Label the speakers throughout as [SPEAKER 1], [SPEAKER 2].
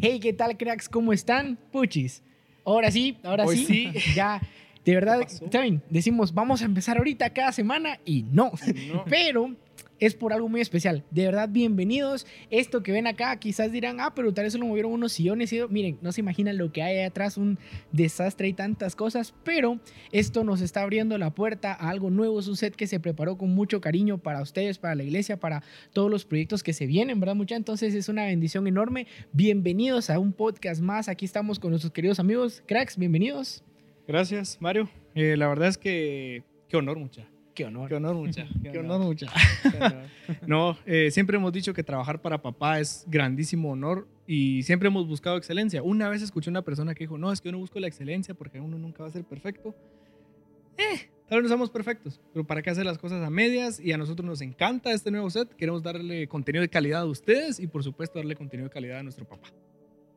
[SPEAKER 1] Hey, ¿qué tal, cracks? ¿Cómo están? Puchis. Ahora sí, ahora sí, ya. De verdad, ¿saben? Decimos, vamos a empezar ahorita cada semana y no.
[SPEAKER 2] No.
[SPEAKER 1] Pero es por algo muy especial. De verdad, bienvenidos. Esto que ven acá, quizás dirán, ah, pero tal vez solo movieron unos sillones. Y... Miren, no se imaginan lo que hay ahí atrás, un desastre y tantas cosas. Pero esto nos está abriendo la puerta a algo nuevo. Es un set que se preparó con mucho cariño para ustedes, para la iglesia, para todos los proyectos que se vienen, ¿verdad, mucha? Entonces es una bendición enorme. Bienvenidos a un podcast más. Aquí estamos con nuestros queridos amigos. Cracks, bienvenidos.
[SPEAKER 2] Gracias, Mario. Eh, la verdad es que qué honor, mucha.
[SPEAKER 1] Qué honor.
[SPEAKER 2] Qué honor, mucha.
[SPEAKER 1] Qué
[SPEAKER 2] Qué
[SPEAKER 1] honor.
[SPEAKER 2] honor, mucha. No, eh, siempre hemos dicho que trabajar para papá es grandísimo honor y siempre hemos buscado excelencia. Una vez escuché una persona que dijo, no, es que yo no busco la excelencia porque uno nunca va a ser perfecto. Eh, tal vez no somos perfectos, pero ¿para qué hacer las cosas a medias? Y a nosotros nos encanta este nuevo set. Queremos darle contenido de calidad a ustedes y por supuesto darle contenido de calidad a nuestro papá.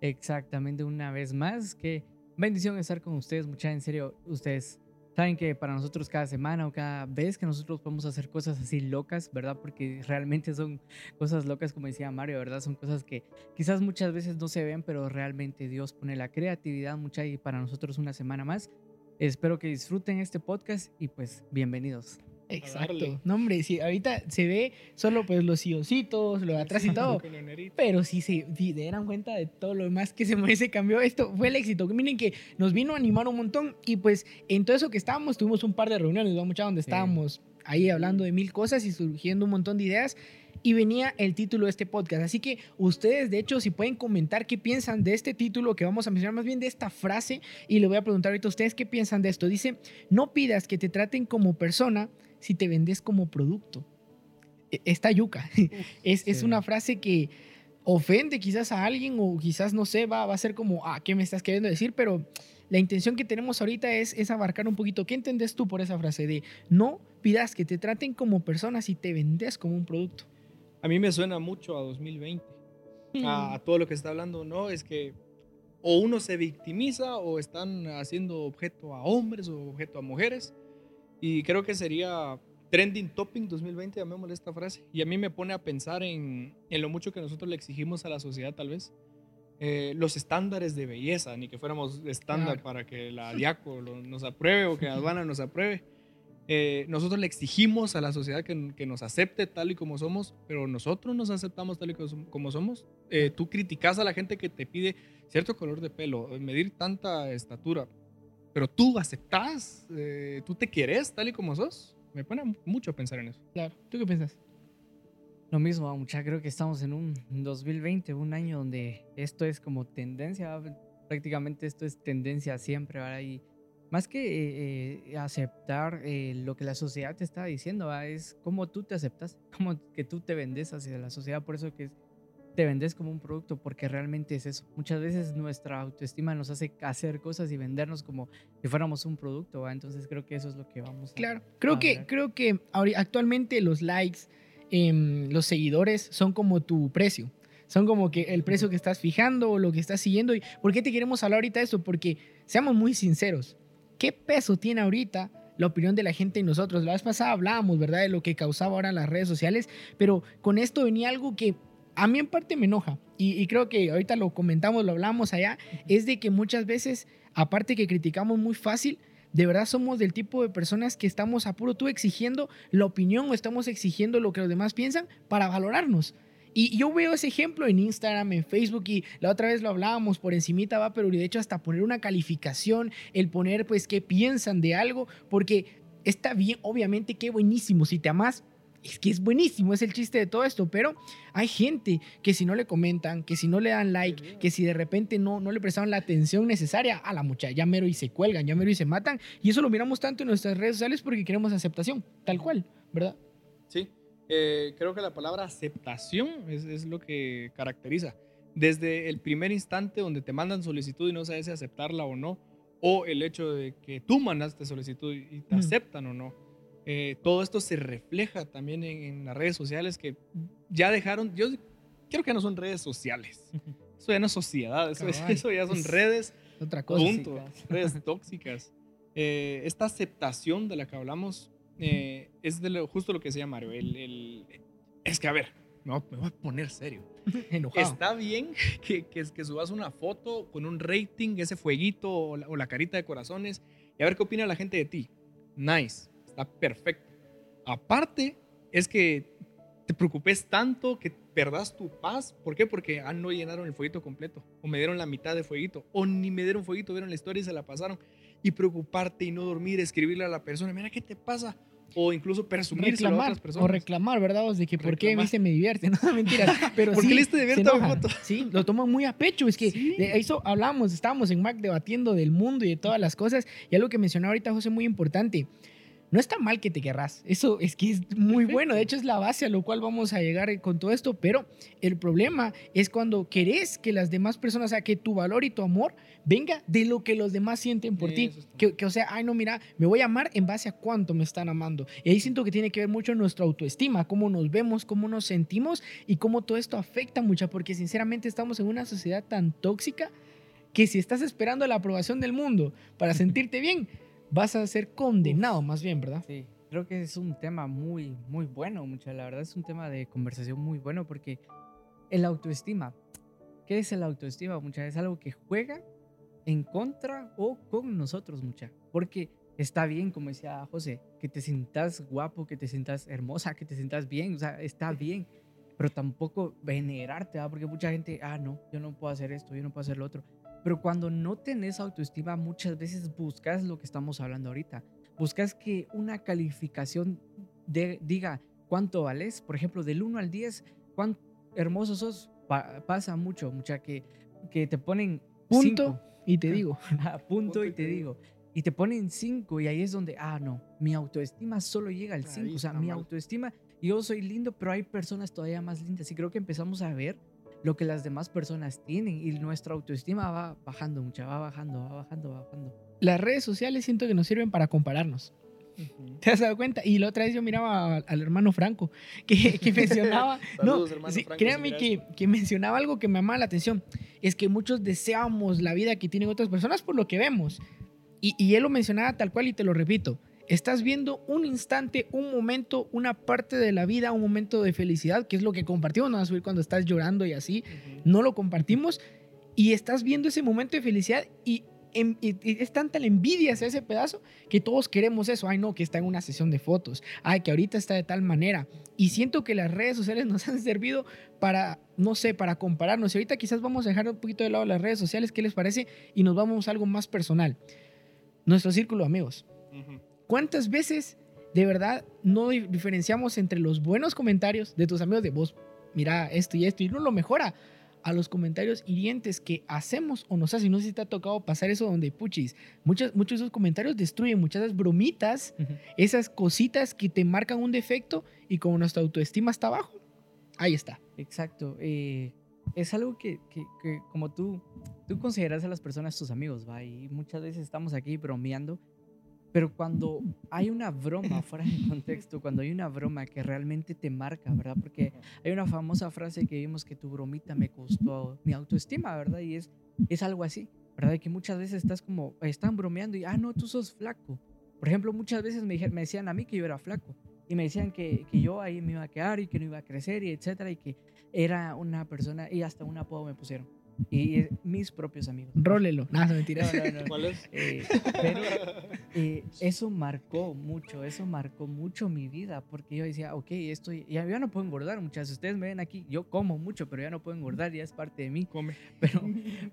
[SPEAKER 3] Exactamente, una vez más. Qué bendición estar con ustedes, mucha en serio. Ustedes saben que para nosotros cada semana o cada vez que nosotros podemos hacer cosas así locas, ¿verdad? Porque realmente son cosas locas, como decía Mario, ¿verdad? Son cosas que quizás muchas veces no se ven, pero realmente Dios pone la creatividad mucha y para nosotros una semana más. Espero que disfruten este podcast y pues bienvenidos.
[SPEAKER 1] Exacto. No, hombre, sí, ahorita se ve solo pues los silloncitos, lo de atrás y todo. Pero sí se sí, se dieron cuenta de todo lo demás que se, se cambió. Esto fue el éxito. Miren que nos vino a animar un montón. Y pues en todo eso que estábamos, tuvimos un par de reuniones, ¿no? Mucha donde
[SPEAKER 3] Sí.
[SPEAKER 1] estábamos ahí hablando de mil cosas y surgiendo un montón de ideas. Y venía el título de este podcast. Así que ustedes, de hecho, si pueden comentar qué piensan de este título que vamos a mencionar, más bien de esta frase, y le voy a preguntar ahorita a ustedes qué piensan de esto. Dice, no pidas que te traten como persona si te vendes como producto. E- Esta yuca. es, es una frase que ofende quizás a alguien o quizás, no sé, va, va a ser como, ah, ¿qué me estás queriendo decir? Pero la intención que tenemos ahorita es, es abarcar un poquito. ¿Qué entendés tú por esa frase de no pidas que te traten como persona si te vendes como un producto?
[SPEAKER 2] A mí me suena mucho a 2020. a, a todo lo que está hablando, ¿no? Es que o uno se victimiza o están haciendo objeto a hombres o objeto a mujeres. Y creo que sería trending topping 2020, llamémosle esta frase. Y a mí me pone a pensar en, en lo mucho que nosotros le exigimos a la sociedad, tal vez. Eh, los estándares de belleza, ni que fuéramos estándar
[SPEAKER 1] Claro.
[SPEAKER 2] para que la Diaco lo- nos apruebe o que Advana nos apruebe. Eh, nosotros le exigimos a la sociedad que, que nos acepte tal y como somos, pero nosotros nos aceptamos tal y como- como somos. Eh, tú criticas a la gente que te pide cierto color de pelo, medir tanta estatura, pero tú aceptas, eh, tú te quieres tal y como sos. Me pone mucho a pensar en eso.
[SPEAKER 1] Claro. ¿Tú qué piensas?
[SPEAKER 3] Lo mismo, mucha creo que estamos en un 2020, un año donde esto es como tendencia, prácticamente esto es tendencia siempre, ¿verdad? Y más que eh, eh, aceptar eh, lo que la sociedad te está diciendo, ¿va? es cómo tú te aceptas, cómo que tú te vendes hacia la sociedad, por eso que es- te vendes como un producto, porque realmente es eso. Muchas veces nuestra autoestima nos hace hacer cosas y vendernos como si fuéramos un producto, ¿va? entonces creo que eso es lo que vamos a...
[SPEAKER 1] Claro. Creo
[SPEAKER 3] a
[SPEAKER 1] que,
[SPEAKER 3] hablar.
[SPEAKER 1] creo que actualmente los likes, em, los seguidores son como tu precio. Son como que el precio que estás fijando o lo que estás siguiendo. ¿Y por qué te queremos hablar ahorita de eso? Porque seamos muy sinceros. ¿Qué peso tiene ahorita la opinión de la gente en nosotros? La vez pasada hablábamos, ¿verdad? De lo que causaba ahora las redes sociales. Pero con esto venía algo que a mí en parte me enoja. Y, y creo que ahorita lo comentamos, lo hablamos allá. Es de que muchas veces, aparte que criticamos muy fácil, de verdad somos del tipo de personas que estamos a puro tú exigiendo la opinión o estamos exigiendo lo que los demás piensan para valorarnos. Y yo veo ese ejemplo en Instagram, en Facebook y la otra vez lo hablábamos por encimita, va, pero de hecho hasta poner una calificación, el poner pues qué piensan de algo, porque está bien, obviamente qué buenísimo, si te amas, es que es buenísimo, es el chiste de todo esto, pero hay gente que si no le comentan, que si no le dan like, que si de repente no, no le prestaron la atención necesaria a la muchacha, ya mero y se cuelgan, ya mero y se matan, y eso lo miramos tanto en nuestras redes sociales porque queremos aceptación, tal cual, ¿verdad?
[SPEAKER 2] Sí, eh, creo que la palabra aceptación es, es lo que caracteriza. Desde el primer instante donde te mandan solicitud y no sabes si aceptarla o no, o el hecho de que tú mandaste solicitud y te
[SPEAKER 1] Mm.
[SPEAKER 2] aceptan o no. Eh, todo esto se refleja también en, en las redes sociales que ya dejaron, yo creo que no son redes sociales, eso ya no es sociedad, eso, es-
[SPEAKER 1] Cabal.
[SPEAKER 2] eso ya son
[SPEAKER 1] Es
[SPEAKER 2] redes
[SPEAKER 1] Otra cosa.
[SPEAKER 2] Punto.
[SPEAKER 3] Tóxicas.
[SPEAKER 2] redes tóxicas. eh, esta aceptación de la que hablamos eh, es de lo- justo lo que decía Mario. El, el- es que, a ver, me voy, a- me voy a poner serio.
[SPEAKER 1] Enojado.
[SPEAKER 2] Está bien que, que, que subas una foto con un rating, ese fueguito o la, o la carita de corazones y a ver qué opina la gente de ti. Nice, está perfecto. Aparte, es que te preocupes tanto que perdas tu paz. ¿Por qué? Porque ah, no llenaron el fueguito completo o me dieron la mitad de fueguito o ni me dieron fueguito, vieron la historia y se la pasaron. Y preocuparte y no dormir, escribirle a la persona, mira qué te pasa. O incluso presumírselo a
[SPEAKER 1] reclamar
[SPEAKER 2] otras
[SPEAKER 1] o
[SPEAKER 2] personas.
[SPEAKER 1] reclamar, ¿verdad? vos? De que por qué
[SPEAKER 2] Reclamar.
[SPEAKER 1] viste me divierte, no mentira, pero
[SPEAKER 2] ¿Por
[SPEAKER 1] sí,
[SPEAKER 2] qué le diste divierte a?
[SPEAKER 1] Sí, lo toman muy a pecho, es que
[SPEAKER 2] Sí.
[SPEAKER 1] de eso hablamos, estábamos en Mac debatiendo del mundo y de todas las cosas y algo que mencionó ahorita José muy importante. No está mal que te querrás, eso es que es muy
[SPEAKER 2] Perfecto.
[SPEAKER 1] bueno, de hecho es la base a lo cual vamos a llegar con todo esto, pero el problema es cuando querés que las demás personas, o sea, que tu valor y tu amor venga de lo que los demás sienten por ti. Que, que, o sea, ay, no, mira, me voy a amar en base a cuánto me están amando. Y ahí siento que tiene que ver mucho nuestra autoestima, cómo nos vemos, cómo nos sentimos y cómo todo esto afecta mucho, porque sinceramente estamos en una sociedad tan tóxica que si estás esperando la aprobación del mundo para sentirte bien, vas a ser condenado más bien, ¿verdad?
[SPEAKER 3] Sí, creo que es un tema muy, muy bueno, mucha. La verdad es un tema de conversación muy bueno porque el autoestima, ¿qué es el autoestima, mucha? Es algo que juega en contra o con nosotros, mucha. Porque está bien, como decía José, que te sientas guapo, que te sientas hermosa, que te sientas bien, o sea, está bien. Pero tampoco venerarte, ¿verdad? Porque mucha gente, ah, no, yo no puedo hacer esto, yo no puedo hacer lo otro. Pero cuando no tenés autoestima, muchas veces buscas lo que estamos hablando ahorita. Buscas que una calificación de- diga cuánto vales. Por ejemplo, del 1 al 10, cuán hermoso sos. Pa- pasa mucho, mucha que, que te ponen
[SPEAKER 1] Punto
[SPEAKER 3] cinco.
[SPEAKER 1] y te digo.
[SPEAKER 3] Punto y te digo. Y te ponen 5 y ahí es donde, ah, no, mi autoestima solo llega al
[SPEAKER 2] Ahí
[SPEAKER 3] 5. O sea, mi
[SPEAKER 2] mal.
[SPEAKER 3] autoestima, yo soy lindo, pero hay personas todavía más lindas. Y creo que empezamos a ver lo que las demás personas tienen y nuestra autoestima va bajando mucha, va bajando, va bajando, va bajando.
[SPEAKER 1] Las redes sociales siento que nos sirven para compararnos. ¿Te has dado cuenta? Y la otra vez yo miraba al, hermano Franco que, que mencionaba.
[SPEAKER 2] Saludos,
[SPEAKER 1] no,
[SPEAKER 2] hermano
[SPEAKER 1] sí,
[SPEAKER 2] Franco, si mira
[SPEAKER 1] que, que mencionaba algo que me llamaba la atención. Es que muchos deseamos la vida que tienen otras personas por lo que vemos. Y, y él lo mencionaba tal cual y te lo repito. Estás viendo un instante, un momento, una parte de la vida, un momento de felicidad, que es lo que compartimos. No vas a subir cuando estás llorando y así. No lo compartimos. Y estás viendo ese momento de felicidad y, en- y- y es tanta la envidia hacia ese pedazo que todos queremos eso. Ay, no, que está en una sesión de fotos. Ay, que ahorita está de tal manera. Y siento que las redes sociales nos han servido para, no sé, para compararnos. Y ahorita quizás vamos a dejar un poquito de lado las redes sociales, ¿qué les parece? Y nos vamos a algo más personal. Nuestro círculo de amigos.
[SPEAKER 2] Ujú.
[SPEAKER 1] ¿Cuántas veces de verdad no di- diferenciamos entre los buenos comentarios de tus amigos de vos? Mira esto y esto, y no lo mejora a los comentarios hirientes que hacemos o nos hacen. No sé si te ha tocado pasar eso donde, puchis, muchos, muchos de esos comentarios destruyen muchas de esas bromitas, esas cositas que te marcan un defecto y como nuestra autoestima está abajo, ahí está.
[SPEAKER 3] Exacto. eh, es algo que, que- que como tú, tú consideras a las personas tus amigos, ¿va? Y muchas veces estamos aquí bromeando, pero cuando hay una broma fuera de contexto, cuando hay una broma que realmente te marca, ¿verdad? Porque hay una famosa frase que vimos que tu bromita me costó mi autoestima, ¿verdad? Y es, es algo así, ¿verdad? De que muchas veces estás como, están bromeando y, ah, no, tú sos flaco. Por ejemplo, muchas veces me, me decían a mí que yo era flaco y me decían que, que yo ahí me iba a quedar y que no iba a crecer y etcétera y que era una persona y hasta un apodo me pusieron. Y mis propios amigos.
[SPEAKER 1] Rólelo. Nada, mentira.
[SPEAKER 3] No, no, no.
[SPEAKER 2] ¿Cuál es?
[SPEAKER 3] Eh, pero eh, eso marcó mucho, eso marcó mucho mi vida, porque yo decía, ok, esto ya, ya no puedo engordar, muchas ustedes me ven aquí, yo como mucho, pero ya no puedo engordar, ya es parte de mí,
[SPEAKER 2] Come.
[SPEAKER 3] pero,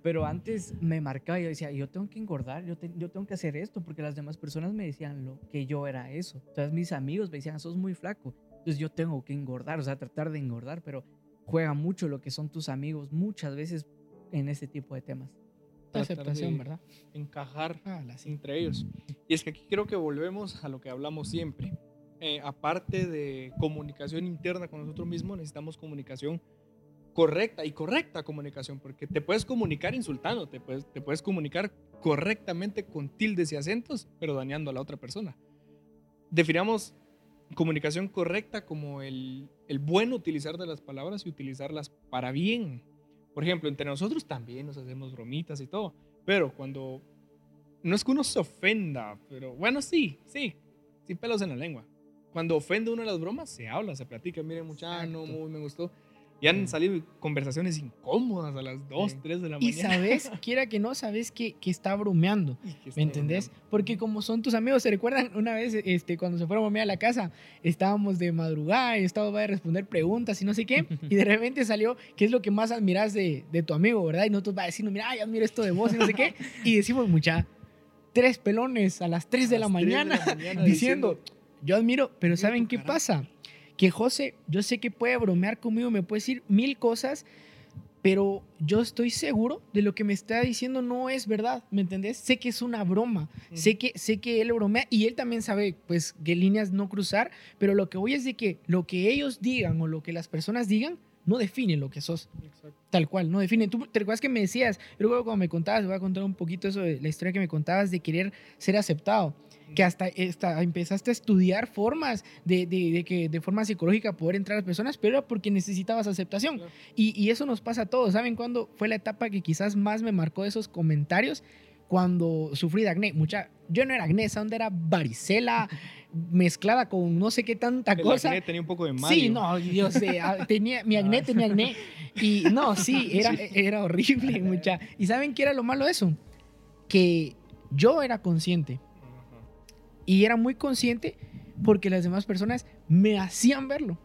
[SPEAKER 3] pero antes me marcaba, yo decía, yo tengo que engordar, yo, te- yo tengo que hacer esto, porque las demás personas me decían lo, que yo era eso, entonces mis amigos me decían, sos muy flaco, entonces yo tengo que engordar, o sea, tratar de engordar, pero juega mucho lo que son tus amigos muchas veces en ese tipo de temas.
[SPEAKER 1] Aceptación, ¿verdad?
[SPEAKER 2] Encajar
[SPEAKER 1] Ah,
[SPEAKER 2] entre ellos. Y es que aquí creo que volvemos a lo que hablamos siempre. Eh, aparte de comunicación interna con nosotros mismos, necesitamos comunicación correcta y correcta comunicación, porque te puedes comunicar insultando, te puedes, te puedes comunicar correctamente con tildes y acentos, pero dañando a la otra persona. Definamos comunicación correcta como el, el buen utilizar de las palabras y utilizarlas para bien. Por ejemplo, entre nosotros también nos hacemos bromitas y todo, pero cuando no es que uno se ofenda, pero bueno, sí, sí, sí pelos en la lengua. Cuando ofende uno de las bromas, se habla, se platica, miren muchacho, no, muy me gustó. Y han salido conversaciones incómodas a las 2, 3 de la mañana.
[SPEAKER 1] Y sabes, quiera que no, sabes que, que está bromeando. ¿Me entendés? Porque como son tus amigos, ¿se recuerdan una vez este, cuando se fueron a a la casa? Estábamos de madrugada y estaba a responder preguntas y no sé qué. y de repente salió, ¿qué es lo que más admiras de, de tu amigo, verdad? Y nosotros va a decir, mira, ay, admiro esto de vos y no sé qué. Y decimos, mucha, tres pelones a las 3, de, la mañana, diciendo, yo admiro, pero ¿saben qué pasa? Que José, yo sé que puede bromear conmigo, me puede decir mil cosas, pero yo estoy seguro de lo que me está diciendo no es verdad, ¿me entendés? Sé que es una broma, sé, que, sé que él bromea y él también sabe, pues, qué líneas no cruzar, pero lo que voy es de que lo que ellos digan o lo que las personas digan no define lo que sos. Tal cual, no define. Tú te recuerdas que me decías, luego cuando me contabas, voy a contar un poquito eso de la historia que me contabas de querer ser aceptado que hasta, empezaste a estudiar formas de, de, que de forma psicológica poder entrar a las personas, pero era porque necesitabas aceptación. Y, y, eso nos pasa a todos. ¿Saben cuándo fue la etapa que quizás más me marcó esos comentarios? Cuando sufrí de acné. Mucha, yo no era acné, esa onda era varicela mezclada con no sé qué tanta El cosa.
[SPEAKER 2] Acné tenía un poco de mal.
[SPEAKER 1] Sí, no, yo sé, ah, tenía, mi acné tenía acné. Y no, sí, era, era horrible, mucha. ¿Y saben qué era lo malo de eso? Que yo era consciente y era muy consciente porque las demás personas me hacían verlo.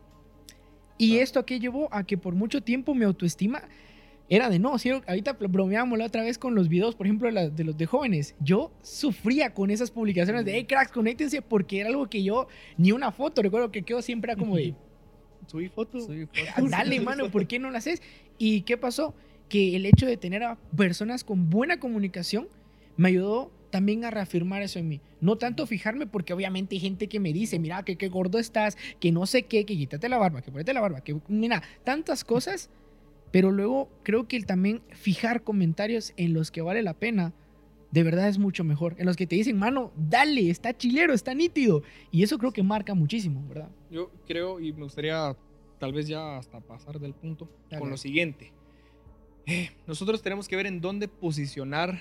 [SPEAKER 1] Y esto que llevó a que por mucho tiempo mi autoestima era de no. ¿sí? Ahorita bromeábamos la otra vez con los videos, por ejemplo, de los de jóvenes. Yo sufría con esas publicaciones de, hey, cracks, conéctense, porque era algo que yo, ni una foto, recuerdo que quedó siempre era como de,
[SPEAKER 2] subí foto.
[SPEAKER 1] Subí foto. Dale, mano, ¿por qué no la haces? ¿Y qué pasó? Que el hecho de tener a personas con buena comunicación me ayudó también a reafirmar eso en mí. No tanto fijarme porque obviamente hay gente que me dice, mira, que qué gordo estás, que no sé qué, que quítate la barba, que ponete la barba, que mira, tantas cosas, pero luego creo que el también fijar comentarios en los que vale la pena, de verdad es mucho mejor. En los que te dicen, mano, dale, está chilero, está nítido. Y eso creo que marca muchísimo, ¿verdad?
[SPEAKER 2] Yo creo y me gustaría tal vez ya hasta pasar del punto con lo siguiente. Eh, nosotros tenemos que ver en dónde posicionar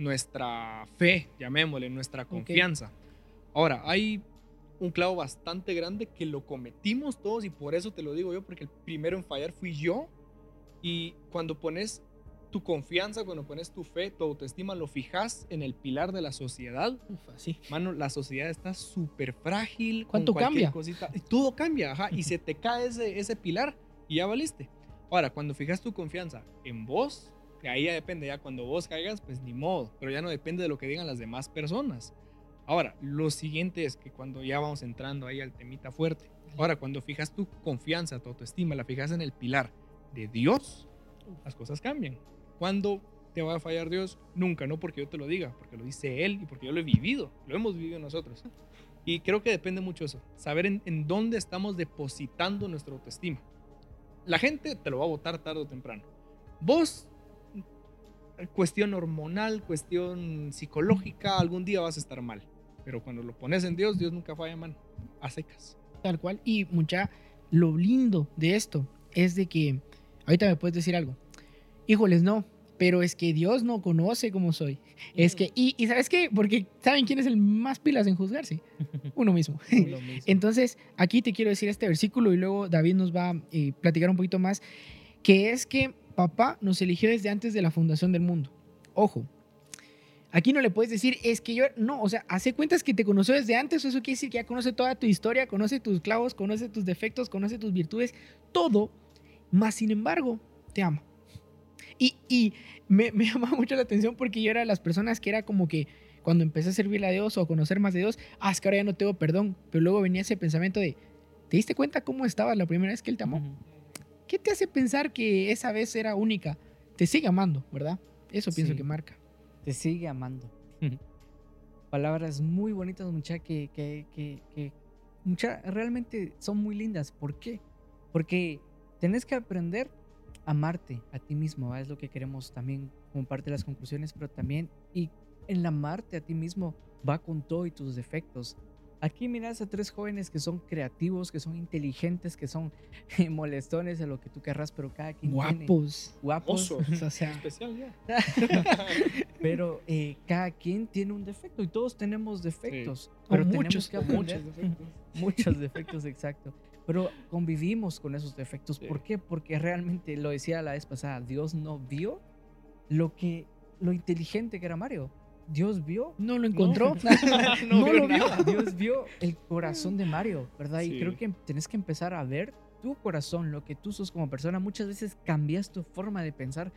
[SPEAKER 2] nuestra fe, llamémosle, nuestra confianza. Ahora, hay un clavo bastante grande que lo cometimos todos y por eso te lo digo yo, porque el primero en fallar fui yo. Y cuando pones tu confianza, cuando pones tu fe, tu autoestima, lo fijas en el pilar de la sociedad.
[SPEAKER 1] sí.
[SPEAKER 2] Mano, la sociedad está súper frágil.
[SPEAKER 1] ¿Cuánto cambia?
[SPEAKER 2] Cosita, todo cambia, ajá, y se te cae ese, ese pilar y ya valiste. Ahora, cuando fijas tu confianza en vos, ahí ya depende, ya cuando vos caigas, pues ni modo, pero ya no depende de lo que digan las demás personas. Ahora, lo siguiente es que cuando ya vamos entrando ahí al temita fuerte, ahora cuando fijas tu confianza, tu autoestima, la fijas en el pilar de Dios, las cosas cambian. ¿Cuándo te va a fallar Dios? Nunca, no porque yo te lo diga, porque lo dice Él y porque yo lo he vivido, lo hemos vivido nosotros. Y creo que depende mucho eso, saber en, en dónde estamos depositando nuestra autoestima. La gente te lo va a votar tarde o temprano. Vos cuestión hormonal, cuestión psicológica, algún día vas a estar mal. Pero cuando lo pones en Dios, Dios nunca falla, man. A secas.
[SPEAKER 1] Tal cual. Y mucha, lo lindo de esto es de que, ahorita me puedes decir algo. Híjoles, no, pero es que Dios no conoce cómo soy. Es que, y, ¿sabes qué? Porque ¿saben quién es el más pilas en juzgarse? Uno mismo. Entonces, aquí te quiero decir este versículo y luego David nos va a eh, platicar un poquito más, que es que papá nos eligió desde antes de la fundación del mundo. Ojo, aquí no le puedes decir, es que yo, no, o sea, hace cuentas que te conoció desde antes, eso quiere decir que ya conoce toda tu historia, conoce tus clavos, conoce tus defectos, conoce tus virtudes, todo, más sin embargo, te ama. Y, me, me llama mucho la atención porque yo era de las personas que era como que cuando empecé a servirle a Dios o a conocer más de Dios, ah, es que ahora ya no tengo perdón, pero luego venía ese pensamiento de, ¿te diste cuenta cómo estabas la primera vez que Él te amó? ¿Qué te hace pensar que esa vez era única? Te sigue amando, ¿verdad? Eso pienso que marca.
[SPEAKER 3] Te sigue amando. Palabras muy bonitas, mucha, que, que, que, mucha, realmente son muy lindas. ¿Por qué? Porque tenés que aprender a amarte a ti mismo. Es lo que queremos también como parte de las conclusiones, pero también, y el amarte a ti mismo va con todo y tus defectos. Aquí miras a tres jóvenes que son creativos, que son inteligentes, que son molestones de lo que tú querrás, pero cada quien tiene-
[SPEAKER 1] Guapos.
[SPEAKER 3] guapos.
[SPEAKER 2] Osos.
[SPEAKER 1] O sea,
[SPEAKER 2] Especial ya.
[SPEAKER 3] pero eh, cada quien tiene un defecto y todos tenemos defectos.
[SPEAKER 1] O
[SPEAKER 3] Pero tenemos
[SPEAKER 1] muchos,
[SPEAKER 3] que
[SPEAKER 2] O
[SPEAKER 3] aprender.
[SPEAKER 2] muchos defectos.
[SPEAKER 3] Muchos defectos, exacto. Pero convivimos con esos defectos.
[SPEAKER 2] Sí.
[SPEAKER 3] ¿Por qué? Porque realmente, lo decía la vez pasada, Dios no vio lo que lo inteligente que era Mario. Dios vio.
[SPEAKER 1] no lo encontró.
[SPEAKER 2] No
[SPEAKER 1] lo vio.
[SPEAKER 2] nada.
[SPEAKER 3] Dios vio el corazón de Mario, ¿verdad? Y creo que tenés que empezar a ver tu corazón, lo que tú sos como persona. Muchas veces cambias tu forma de pensar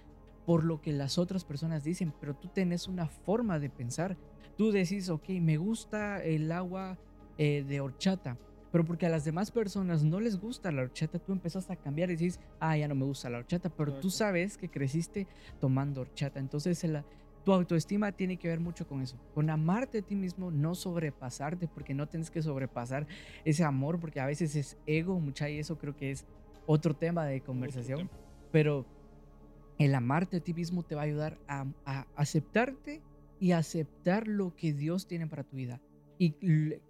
[SPEAKER 3] por lo que las otras personas dicen, pero tú tenés una forma de pensar. Tú decís, ok, me gusta el agua eh, de horchata, pero porque a las demás personas no les gusta la horchata, tú empezás a cambiar y dices, ah, ya no me gusta la horchata, pero tú sabes que creciste tomando horchata. Entonces, el- tu autoestima tiene que ver mucho con eso, con amarte a ti mismo, no sobrepasarte, porque no tienes que sobrepasar ese amor, porque a veces es ego, mucha, y eso creo que es otro tema de conversación.
[SPEAKER 2] tema.
[SPEAKER 3] Pero el amarte a ti mismo te va a ayudar a, a aceptarte y aceptar lo que Dios tiene para tu vida. Y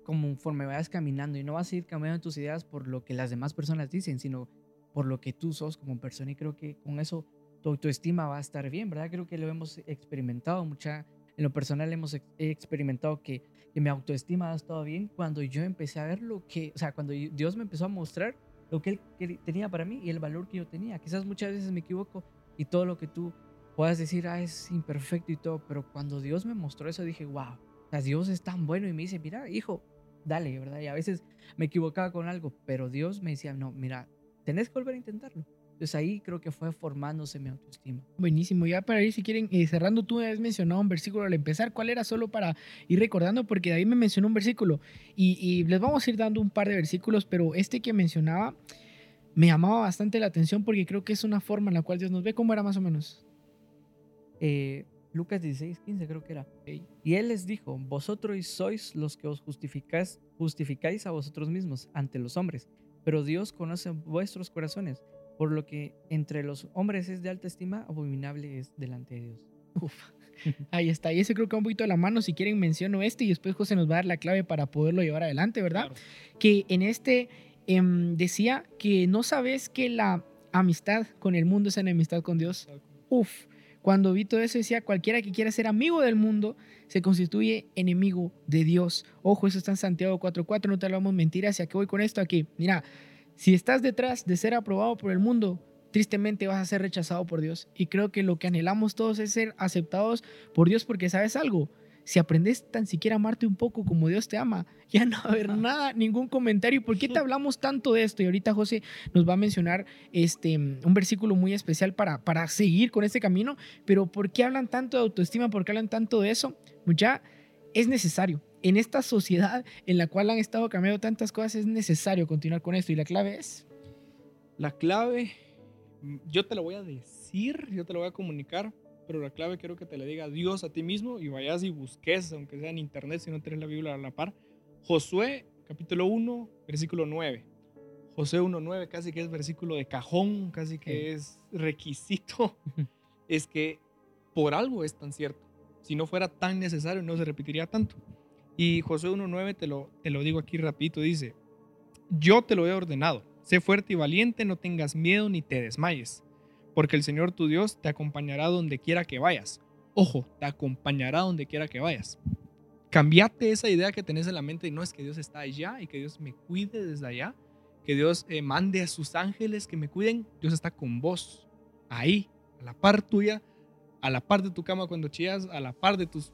[SPEAKER 3] conforme vayas caminando, y no vas a ir cambiando tus ideas por lo que las demás personas dicen, sino por lo que tú sos como persona. Y creo que con eso tu autoestima va a estar bien, ¿verdad? Creo que lo hemos experimentado mucha. En lo personal hemos he experimentado que, que mi autoestima ha estado bien cuando yo empecé a ver lo que, o sea, cuando Dios me empezó a mostrar lo que Él tenía para mí y el valor que yo tenía. Quizás muchas veces me equivoco y todo lo que tú puedas decir, ah, es imperfecto y todo, pero cuando Dios me mostró eso dije, wow, o sea, Dios es tan bueno y me dice, mira, hijo, dale, ¿verdad? Y a veces me equivocaba con algo, pero Dios me decía, no, mira, tenés que volver a intentarlo. Entonces ahí creo que fue formándose mi autoestima.
[SPEAKER 1] Buenísimo. Ya para ir, si quieren, eh, cerrando, tú habías mencionado un versículo al empezar. ¿Cuál era? Solo para ir recordando, porque David me mencionó un versículo. Y, y les vamos a ir dando un par de versículos, pero este que mencionaba me llamaba bastante la atención porque creo que es una forma en la cual Dios nos ve. ¿Cómo era más o menos?
[SPEAKER 3] Eh, Lucas 16, 15 creo que era. Y él les dijo, vosotros sois los que os justificáis, justificáis a vosotros mismos ante los hombres, pero Dios conoce vuestros corazones, por lo que entre los hombres es de alta estima, abominable es delante de Dios.
[SPEAKER 1] Uf. Ahí está. Y ese creo que va un poquito de la mano. Si quieren, menciono este y después José nos va a dar la clave para poderlo llevar adelante, ¿verdad?
[SPEAKER 2] Claro.
[SPEAKER 1] que en este em, decía que no sabes que la amistad con el mundo es enemistad con Dios. Uf, cuando vi todo eso decía, cualquiera que quiera ser amigo del mundo se constituye enemigo de Dios. Ojo, eso está en Santiago 4.4, no te hablamos mentiras. ¿Y a qué voy con esto? Aquí, mira, si estás detrás de ser aprobado por el mundo, tristemente vas a ser rechazado por Dios. Y creo que lo que anhelamos todos es ser aceptados por Dios porque sabes algo. Si aprendes tan siquiera a amarte un poco como Dios te ama, ya no va a haber nada, ningún comentario. ¿Por qué te hablamos tanto de esto? Y ahorita José nos va a mencionar este, un versículo muy especial para, para seguir con este camino. Pero ¿por qué hablan tanto de autoestima? ¿Por qué hablan tanto de eso? Ya es necesario. En esta sociedad en la cual han estado cambiando tantas cosas, es necesario continuar con esto. Y la clave es...
[SPEAKER 2] La clave, yo te lo voy a decir, yo te lo voy a comunicar, pero la clave quiero que te le diga Dios a ti mismo y vayas y busques, aunque sea en internet, si no tienes la Biblia a la par. Josué, capítulo 1, versículo 9. Josué 1.9 casi que es versículo de cajón, casi que es requisito. es que por algo es tan cierto. Si no fuera tan necesario, no se repetiría tanto. Y Josué 1.9 te lo, te lo digo aquí rapidito, dice, yo te lo he ordenado, sé fuerte y valiente, no tengas miedo ni te desmayes, porque el Señor tu Dios te acompañará donde quiera que vayas. Ojo, te acompañará donde quiera que vayas. Cambiate esa idea que tenés en la mente y no es que Dios está allá y que Dios me cuide desde allá, que Dios eh, mande a sus ángeles que me cuiden. Dios está con vos, ahí, a la par tuya, a la par de tu cama cuando chillas, a la par de tus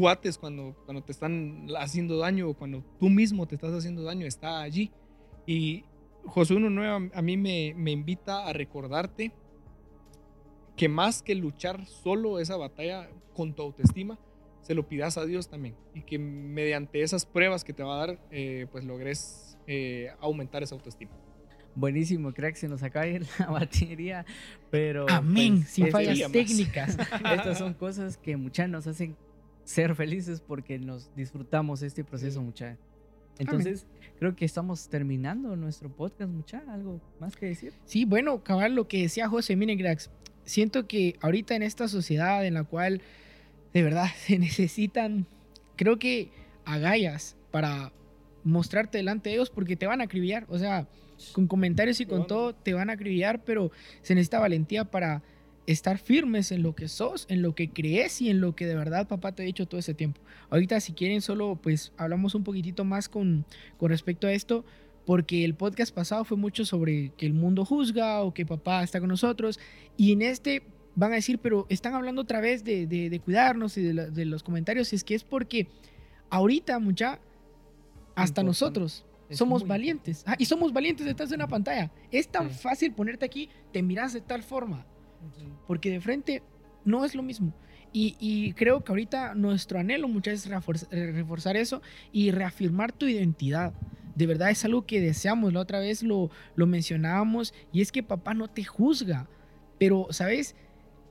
[SPEAKER 2] cuates cuando, cuando te están haciendo daño o cuando tú mismo te estás haciendo daño, está allí. Y Josué 1.9 a mí me, me invita a recordarte que más que luchar solo esa batalla con tu autoestima, se lo pidas a Dios también. Y que mediante esas pruebas que te va a dar, eh, pues logres eh, aumentar esa autoestima.
[SPEAKER 3] Buenísimo, crack, se nos acaba la batería, pero...
[SPEAKER 1] Amén,
[SPEAKER 3] pues,
[SPEAKER 1] sin fallas técnicas.
[SPEAKER 3] Estas son cosas que muchas nos hacen ser felices porque nos disfrutamos este proceso,
[SPEAKER 2] Sí.
[SPEAKER 3] mucha. Entonces, creo que estamos terminando nuestro podcast, mucha. ¿Algo más que decir?
[SPEAKER 1] Sí, bueno, cabal, lo que decía José, miren, cracks, siento que ahorita en esta sociedad en la cual de verdad se necesitan, creo que agallas para mostrarte delante de ellos porque te van a acribillar. O sea, con comentarios y con todo te van a acribillar, pero se necesita valentía para estar firmes en lo que sos, en lo que crees y en lo que de verdad papá te ha dicho todo ese tiempo. Ahorita si quieren solo pues hablamos un poquitito más con, con respecto a esto, porque el podcast pasado fue mucho sobre que el mundo juzga o que papá está con nosotros y en este van a decir, pero están hablando otra vez de, de, cuidarnos y de, de, los comentarios, es que es porque ahorita mucha, hasta nosotros somos valientes. Ah, y somos valientes detrás de una pantalla. Es tan fácil ponerte aquí, te miras de tal forma, porque de frente no es lo mismo. Y, creo que ahorita nuestro anhelo muchas veces es reforzar, eso y reafirmar tu identidad. De verdad es algo que deseamos. La otra vez lo, lo mencionábamos y es que papá no te juzga. Pero, ¿sabes?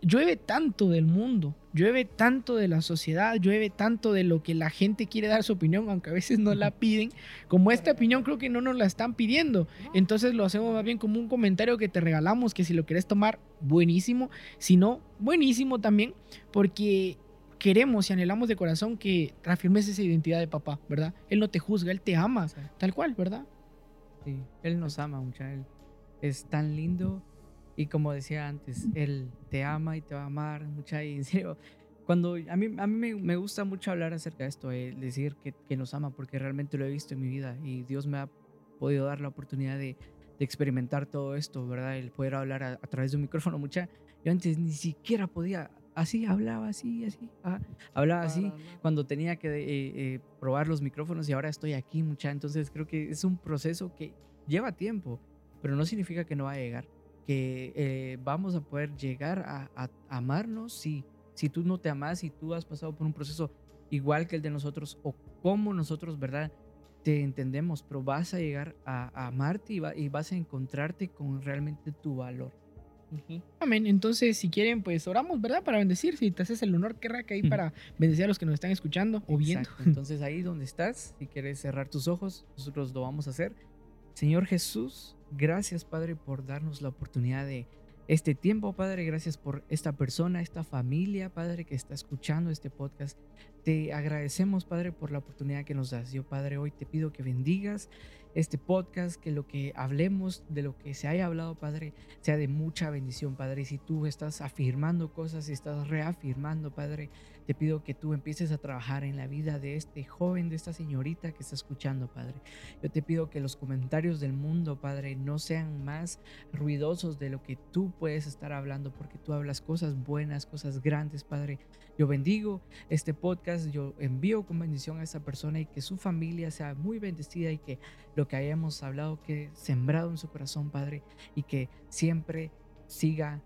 [SPEAKER 1] Llueve tanto del mundo, llueve tanto de la sociedad, llueve tanto de lo que la gente quiere dar su opinión, aunque a veces no la piden. Como esta opinión creo que no nos la están pidiendo. Entonces lo hacemos más bien como un comentario que te regalamos, que si lo quieres tomar, buenísimo. Si no, buenísimo también, porque queremos y anhelamos de corazón que reafirmes esa identidad de papá, ¿verdad? Él no te juzga, él te ama, tal cual, ¿verdad?
[SPEAKER 3] Sí, él nos ama él es tan lindo y como decía antes, Él te ama y te va a amar, mucha y en serio. Cuando a mí, a mí me, gusta mucho hablar acerca de esto, eh, decir que, que, nos ama, porque realmente lo he visto en mi vida y Dios me ha podido dar la oportunidad de, de experimentar todo esto, ¿verdad? El poder hablar a, través de un micrófono. Mucha, yo antes ni siquiera podía, así, hablaba así, así, ah, hablaba así, cuando tenía que eh, eh, probar los micrófonos y ahora estoy aquí, mucha. Entonces creo que es un proceso que lleva tiempo, pero no significa que no va a llegar que eh, vamos a poder llegar a, amarnos si, si tú no te amas y tú has pasado por un proceso igual que el de nosotros o como nosotros, ¿verdad? Te entendemos, pero vas a llegar a, amarte y, vas a encontrarte con realmente tu valor.
[SPEAKER 1] Amén. Entonces, si quieren, pues oramos, ¿verdad? Para bendecir. Si te haces el honor, querrá que hay para bendecir a los que nos están escuchando o viendo.
[SPEAKER 3] Entonces, ahí donde estás, si quieres cerrar tus ojos, nosotros lo vamos a hacer. Señor Jesús, Gracias, Padre, por darnos la oportunidad de este tiempo, Padre. Gracias por esta persona, esta familia, Padre, que está escuchando este podcast. Te agradecemos, Padre, por la oportunidad que nos das. Yo, Padre, hoy te pido que bendigas este podcast, que lo que hablemos, de lo que se haya hablado, Padre, sea de mucha bendición, Padre. Si tú estás afirmando cosas y estás reafirmando, Padre, te pido que tú empieces a trabajar en la vida de este joven, de esta señorita que está escuchando, Padre. Yo te pido que los comentarios del mundo, Padre, no sean más ruidosos de lo que tú puedes estar hablando, porque tú hablas cosas buenas, cosas grandes, Padre. Yo bendigo este podcast, yo envío con bendición a esta persona y que su familia sea muy bendecida y que lo que hayamos hablado que sembrado en su corazón, Padre, y que siempre siga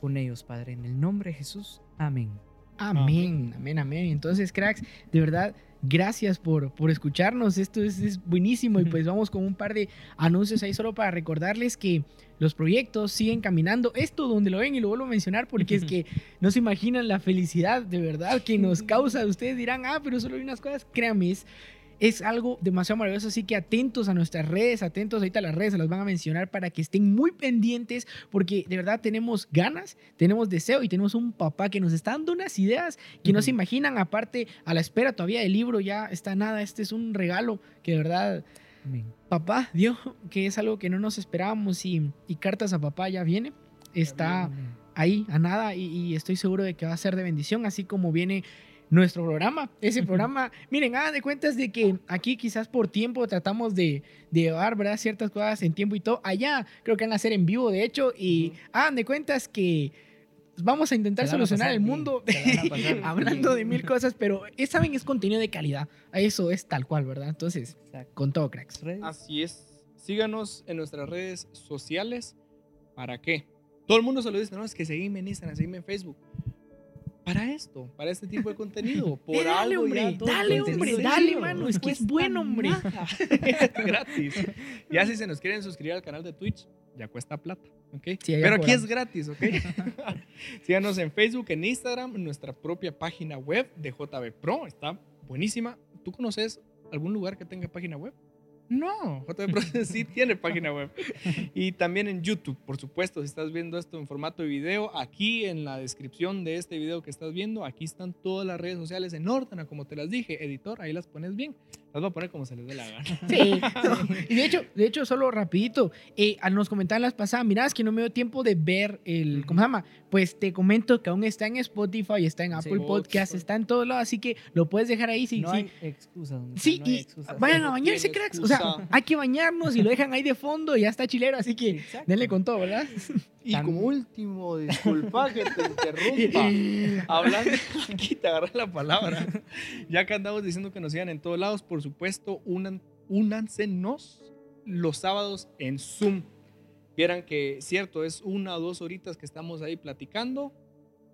[SPEAKER 3] con ellos, Padre. En el nombre de Jesús, amén.
[SPEAKER 1] Amén, amén, amén. Entonces, cracks, de verdad, gracias por, por escucharnos. Esto es, buenísimo. Y pues vamos con un par de anuncios ahí solo para recordarles que los proyectos siguen caminando. Esto donde lo ven y lo vuelvo a mencionar porque es que no se imaginan la felicidad de verdad que nos causa. Ustedes dirán, ah, pero solo hay unas cosas. Créanme, es algo demasiado maravilloso, así que atentos a nuestras redes, atentos ahorita a las redes, se las van a mencionar para que estén muy pendientes, porque de verdad tenemos ganas, tenemos deseo y tenemos un papá que nos está dando unas ideas que no se imaginan, aparte a la espera todavía del libro, ya está nada, este es un regalo que de verdad... Papá dio, que es algo que no nos esperábamos y, cartas a papá ya viene, está ahí a nada y, y, estoy seguro de que va a ser de bendición, así como viene nuestro programa. Ese programa, miren, hagan de cuentas de que aquí quizás por tiempo tratamos de, llevar, ¿verdad? Ciertas cosas en tiempo y todo. Allá creo que van a hacer en vivo, de hecho, y hagan de cuentas que vamos a intentar solucionar el mundo hablando de mil cosas, pero saben, es contenido de calidad. Eso es tal cual, ¿verdad? Entonces, con todo, cracks.
[SPEAKER 2] Así es. Síganos en nuestras redes sociales. ¿Para qué? Todo el mundo se lo dice, no, es que seguime en Instagram, seguime en Facebook para esto, para este tipo de contenido. Por
[SPEAKER 1] dale, hombre, dale, hombre, dale, mano. Es que es bueno, hombre.
[SPEAKER 2] gratis. Ya si se nos quieren suscribir al canal de Twitch, ya cuesta plata, ¿ok? Pero aquí es gratis, ¿ok? Síganos en Facebook, en Instagram, en nuestra propia página web de JB Pro. Está buenísima. ¿Tú conoces algún lugar que tenga página web? No, JB sí tiene página web. Y también en YouTube, por supuesto, si estás viendo esto en formato de video, aquí en la descripción de este video que estás viendo, aquí están todas las redes sociales en orden, como te las dije, editor, ahí las pones bien. Las voy a poner como se les dé la gana.
[SPEAKER 1] Sí. Y de hecho, de hecho, solo rapidito, eh, nos comentaban las pasadas, mirá, es que no me dio tiempo de ver el, ¿cómo se llama? Pues te comento que aún está en Spotify, está en
[SPEAKER 3] Sí.
[SPEAKER 1] Apple Podcast, está en todos lados, así que lo puedes dejar ahí. Sí,
[SPEAKER 3] no
[SPEAKER 1] sí.
[SPEAKER 3] hay excusas.
[SPEAKER 1] Sí,
[SPEAKER 3] no hay
[SPEAKER 1] y
[SPEAKER 3] excusas.
[SPEAKER 1] vayan a bañarse, cracks. O sea, hay que bañarnos y lo dejan ahí de fondo y ya está chilero, así que
[SPEAKER 3] Exacto.
[SPEAKER 1] denle con todo, ¿verdad?
[SPEAKER 2] Y como último, disculpa que te interrumpa. Hablando, aquí te agarré la palabra. Ya que andamos diciendo que nos sigan en todos lados, por supuesto, unan, únansenos los sábados en Zoom. Vieran que, cierto, es una o dos horitas que estamos ahí platicando,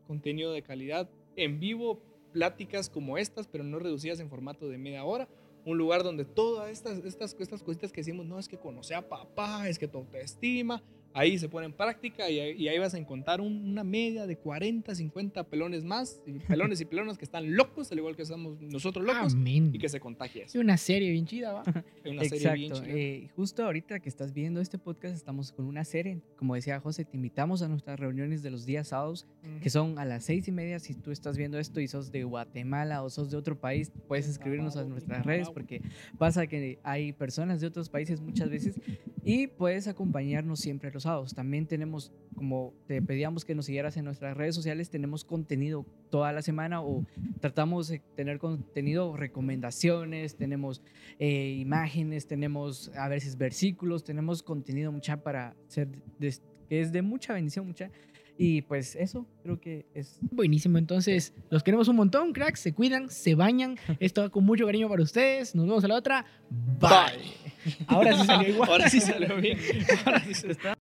[SPEAKER 2] contenido de calidad en vivo, pláticas como estas, pero no reducidas en formato de media hora. Un lugar donde todas estas, estas, estas cositas que decimos, no, es que conoce a papá, es que tu autoestima, ahí se pone en práctica y, ahí- y ahí vas a encontrar un- una media de 40, 50 pelones más, y pelones y pelonas que están locos, al igual que estamos nosotros locos,
[SPEAKER 1] Amén.
[SPEAKER 2] y que se contagia
[SPEAKER 1] Es
[SPEAKER 2] eso.
[SPEAKER 1] una serie bien chida, ¿va?
[SPEAKER 2] Una serie bien
[SPEAKER 3] Exacto.
[SPEAKER 2] chida.
[SPEAKER 3] eh, justo ahorita que estás viendo este podcast, estamos con una serie. Como decía José, te invitamos a nuestras reuniones de los días sábados, que son a las seis y media. Si tú estás viendo esto y sos de Guatemala o sos de otro país, puedes escribirnos a nuestras redes porque pasa que hay personas de otros países muchas veces y puedes acompañarnos siempre los También tenemos, como te pedíamos que nos siguieras en nuestras redes sociales, tenemos contenido toda la semana o tratamos de tener contenido, recomendaciones, tenemos eh, imágenes, tenemos a veces versículos, tenemos contenido mucha para ser, de- que es de mucha bendición, mucha. Y pues eso creo que es
[SPEAKER 1] Buenísimo, entonces los queremos un montón, cracks. Se cuidan, se bañan. Esto va con mucho cariño para ustedes. Nos vemos a la otra. Bye.
[SPEAKER 2] Bye.
[SPEAKER 1] Ahora sí salió igual.
[SPEAKER 2] Ahora sí salió bien. Ahora sí se está.